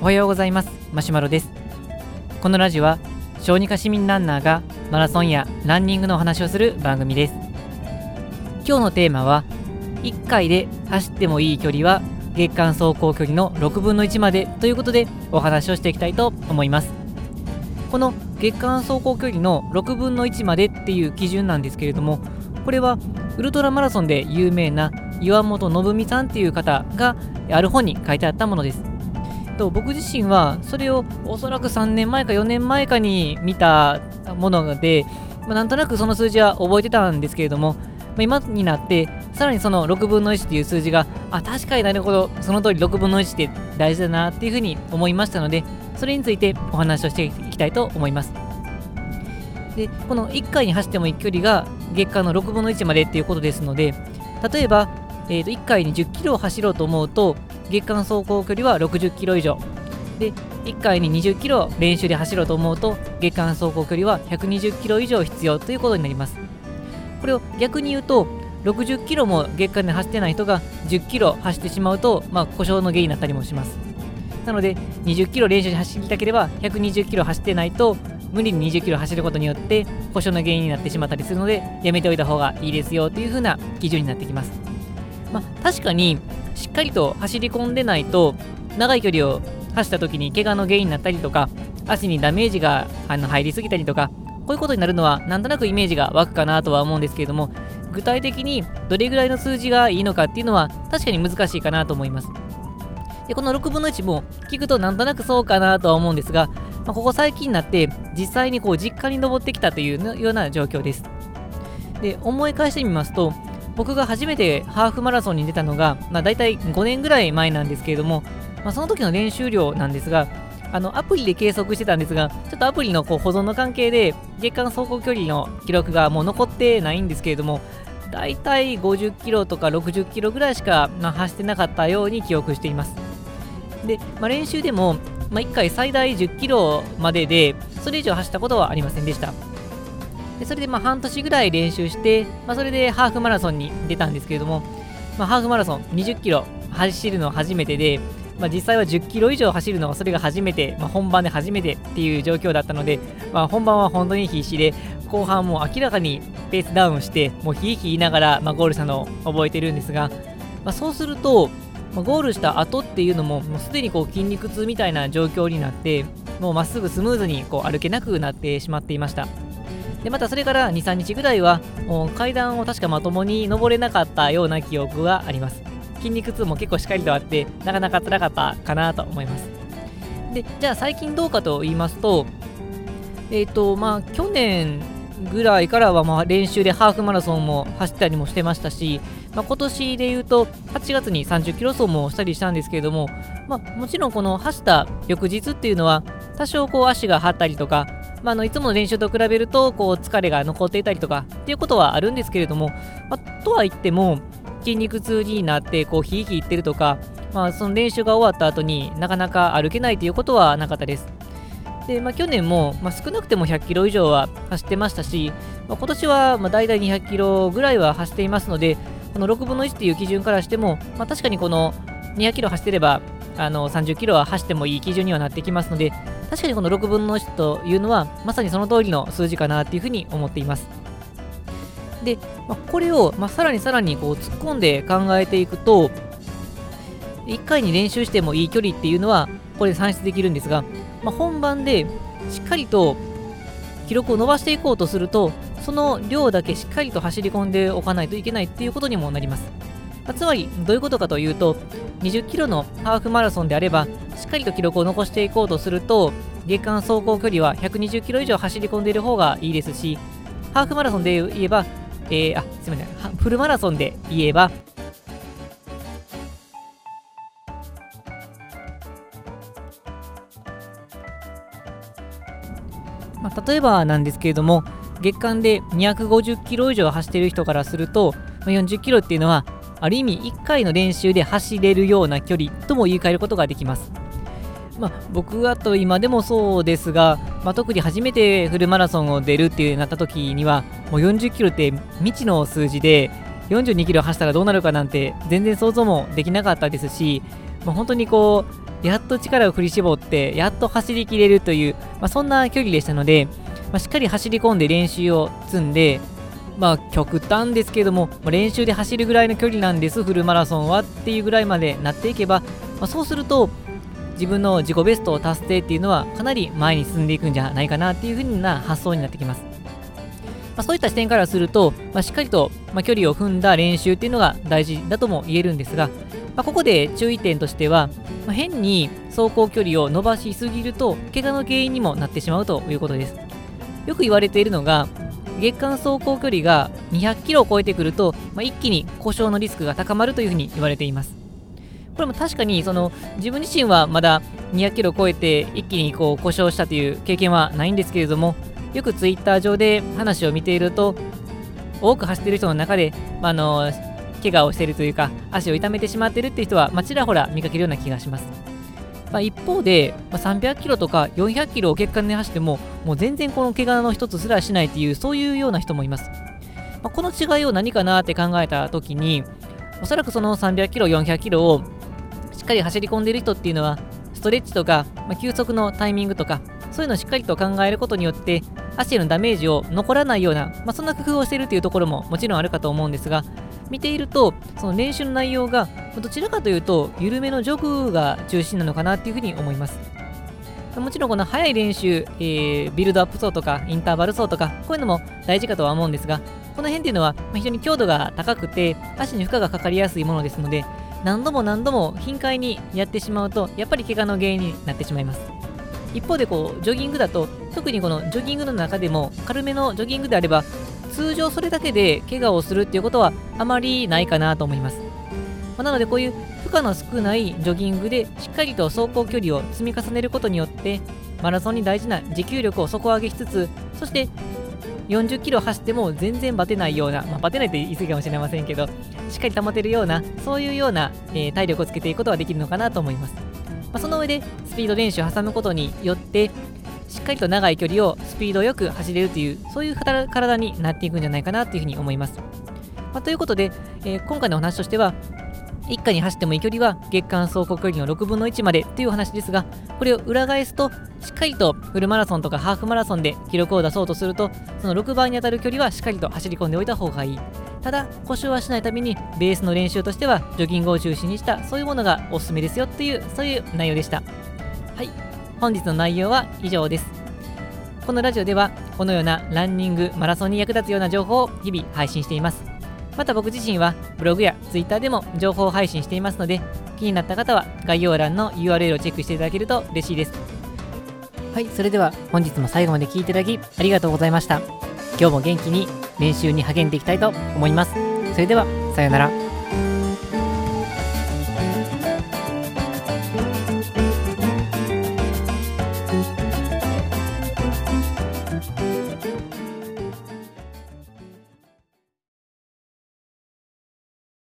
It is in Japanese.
おはようございます。マシュマロです。このラジオは小児科市民ランナーがマラソンやランニングのお話をする番組です。今日のテーマは1回で走ってもいい距離は月間走行距離の6分の1までということでお話をしていきたいと思います。この月間走行距離の6分の1までっていう基準なんですけれどもこれはウルトラマラソンで有名な岩本信美さんっていう方がある本に書いてあったものです。と僕自身はそれをおそらく3年前か4年前かに見たもので、まあ、なんとなくその数字は覚えてたんですけれども、まあ、今になってさらにその6分の1っていう数字があ確かになるほどその通り6分の1って大事だなっていうふうに思いましたのでそれについてお話をしていきたいと思います。でこの1回に走ってもいい距離が月間の6分の1までっていうことですので例えば、えー、と1回に10キロを走ろうと思うと月間走行距離は60キロ以上。で1回に20キロ練習で走ろうと思うと月間走行距離は120キロ以上必要ということになります。これを逆に言うと60キロも月間で走ってない人が10キロ走ってしまうと、まあ、故障の原因になったりもします。なので20キロ練習で走りたければ120キロ走ってないと無理に20キロ走ることによって故障の原因になってしまったりするのでやめておいた方がいいですよという風な基準になってきます。まあ、確かにしっかりと走り込んでないと長い距離を走った時に怪我の原因になったりとか足にダメージがあの入りすぎたりとかこういうことになるのはなんとなくイメージが湧くかなとは思うんですけれども具体的にどれぐらいの数字がいいのかっていうのは確かに難しいかなと思います。でこの6分の1も聞くとなんとなくそうかなとは思うんですが、まあ、ここ最近になって実際にこう実家に登ってきたというような状況です。で思い返してみますと僕が初めてハーフマラソンに出たのが、まあ、大体5年ぐらい前なんですけれども、まあ、その時の練習量なんですが、あのアプリで計測してたんですが、ちょっとアプリのこう保存の関係で、月間走行距離の記録がもう残ってないんですけれども、大体50キロとか60キロぐらいしか、まあ、走ってなかったように記憶しています。で、まあ、練習でも、まあ、1回最大10キロまでで、それ以上走ったことはありませんでした。でそれでまあ半年ぐらい練習して、まあ、それでハーフマラソンに出たんですけれども、まあ、ハーフマラソン20キロ走るの初めてで、まあ、実際は10キロ以上走るのはそれが初めて、まあ、本番で初めてっていう状況だったので、まあ、本番は本当に必死で後半も明らかにペースダウンしてもうひいひい言いながら、まあ、ゴールしたのを覚えてるんですが、まあ、そうすると、まあ、ゴールした後っていうのももうすでにこう筋肉痛みたいな状況になってもうまっすぐスムーズにこう歩けなくなってしまっていました。でまたそれから2、3日ぐらいは階段を確かまともに登れなかったような記憶があります。筋肉痛も結構しっかりとあって、なかなか辛かったかなと思います。で、じゃあ最近どうかと言いますと、えっ、ー、と、まあ去年ぐらいからはま練習でハーフマラソンも走ったりもしてましたし、まあ、今年で言うと8月に30キロ走もしたりしたんですけれども、まあ、もちろんこの走った翌日っていうのは多少こう足が張ったりとかまあ、のいつもの練習と比べるとこう疲れが残っていたりとかっていうことはあるんですけれども、まあ、とは言っても筋肉痛になってこうひいひいってるとか、まあ、その練習が終わった後になかなか歩けないということはなかったです。で、まあ、去年も、まあ、少なくても100キロ以上は走ってましたし、まあ、今年はまあ大体200キロぐらいは走っていますので、この6分の1っていう基準からしても、まあ、確かにこの200キロ走ってればあの30キロは走ってもいい基準にはなってきますので、確かにこの6分の1というのは、まさにその通りの数字かなっていうふうに思っています。で、まあ、これを、まあ、さらにさらにこう突っ込んで考えていくと、1回に練習してもいい距離っていうのは、これ算出できるんですが、まあ、本番でしっかりと記録を伸ばしていこうとすると、その量だけしっかりと走り込んでおかないといけないっていうことにもなります。まあ、つまり、どういうことかというと、20キロのハーフマラソンであれば、しっかりと記録を残していこうとすると、月間走行距離は120キロ以上走り込んでいる方がいいですし、ハーフマラソンで言えば、えー、あ、すみません、フルマラソンで言えば、まあ、例えばなんですけれども、月間で250キロ以上走っている人からすると、40キロっていうのはある意味1回の練習で走れるような距離とも言い換えることができます。まあ、僕はと今でもそうですが、まあ、特に初めてフルマラソンを出るっていうなった時にはもう40キロって未知の数字で42キロ走ったらどうなるかなんて全然想像もできなかったですし、もう本当にこう、やっと力を振り絞って、やっと走りきれるという、まあ、そんな距離でしたので、まあ、しっかり走り込んで練習を積んで、まあ極端ですけども、まあ、練習で走るぐらいの距離なんです、フルマラソンはっていうぐらいまでなっていけば、まあ、そうすると、自分の自己ベストを達成っていうのはかなり前に進んでいくんじゃないかなっていう風な発想になってきます。まあ、そういった視点からすると、まあ、しっかりと、ま距離を踏んだ練習っていうのが大事だとも言えるんですが、まここで注意点としては、ま変に走行距離を伸ばしすぎると怪我の原因にもなってしまうということです。よく言われているのが、月間走行距離が200キロを超えてくると、まあ、一気に故障のリスクが高まるというふうに言われています。これも確かにその自分自身はまだ200キロ超えて一気にこう故障したという経験はないんですけれども、よくツイッター上で話を見ていると、多く走っている人の中で、まあ、の怪我をしているというか、足を痛めてしまっているっていう人は、まあ、ちらほら見かけるような気がします。まあ、一方で、まあ、300キロとか400キロを月間で走っても、もう全然この怪我の一つすらしないっていう、そういうような人もいます。ま、この違いを何かなって考えたときに、おそらくその300キロ、400キロをしっかり走り込んでいる人っていうのは、ストレッチとか、まあ、休息のタイミングとか、そういうのをしっかりと考えることによって、足へのダメージを残らないような、まあ、そんな工夫をしているというところももちろんあるかと思うんですが、見ていると、その練習の内容がどちらかというと、緩めのジョグが中心なのかなっていうふうに思います。もちろんこの速い練習、えー、ビルドアップ走とかインターバル走とか、こういうのも大事かとは思うんですが、この辺っていうのは非常に強度が高くて、足に負荷がかかりやすいものですので、何度も何度も頻回にやってしまうと、やっぱり怪我の原因になってしまいます。一方でこうジョギングだと特にこのジョギングの中でも軽めのジョギングであれば通常それだけで怪我をするっていうことはあまりないかなと思います、ま、なのでこういう負荷の少ないジョギングでしっかりと走行距離を積み重ねることによってマラソンに大事な持久力を底上げしつつそして40キロ走っても全然バテないような、まあ、バテないと言い過ぎかもしれませんけどしっかり保てるようなそういうような、えー、体力をつけていくことができるのかなと思います。まあ、その上でスピード練習を挟むことによってしっかりと長い距離をスピードよく走れるというそういう体になっていくんじゃないかなというふうに思います、まあ、ということで、えー、今回のお話としては一家に走ってもいい距離は月間走行距離の6分の1までという話ですがこれを裏返すとしっかりとフルマラソンとかハーフマラソンで記録を出そうとするとその6倍に当たる距離はしっかりと走り込んでおいた方がいい。ただ故障はしないためにベースの練習としてはジョギングを中心にしたそういうものがおすすめですよっていうそういう内容でした。はい。本日の内容は以上です。このラジオではこのようなランニングマラソンに役立つような情報を日々配信しています。また僕自身はブログや Twitter でも情報配信していますので気になった方は概要欄の URL をチェックしていただけると嬉しいです。はいそれでは本日も最後まで聴いていただきありがとうございました。今日も元気に練習に励んでいきたいと思います。それでは、さようなら。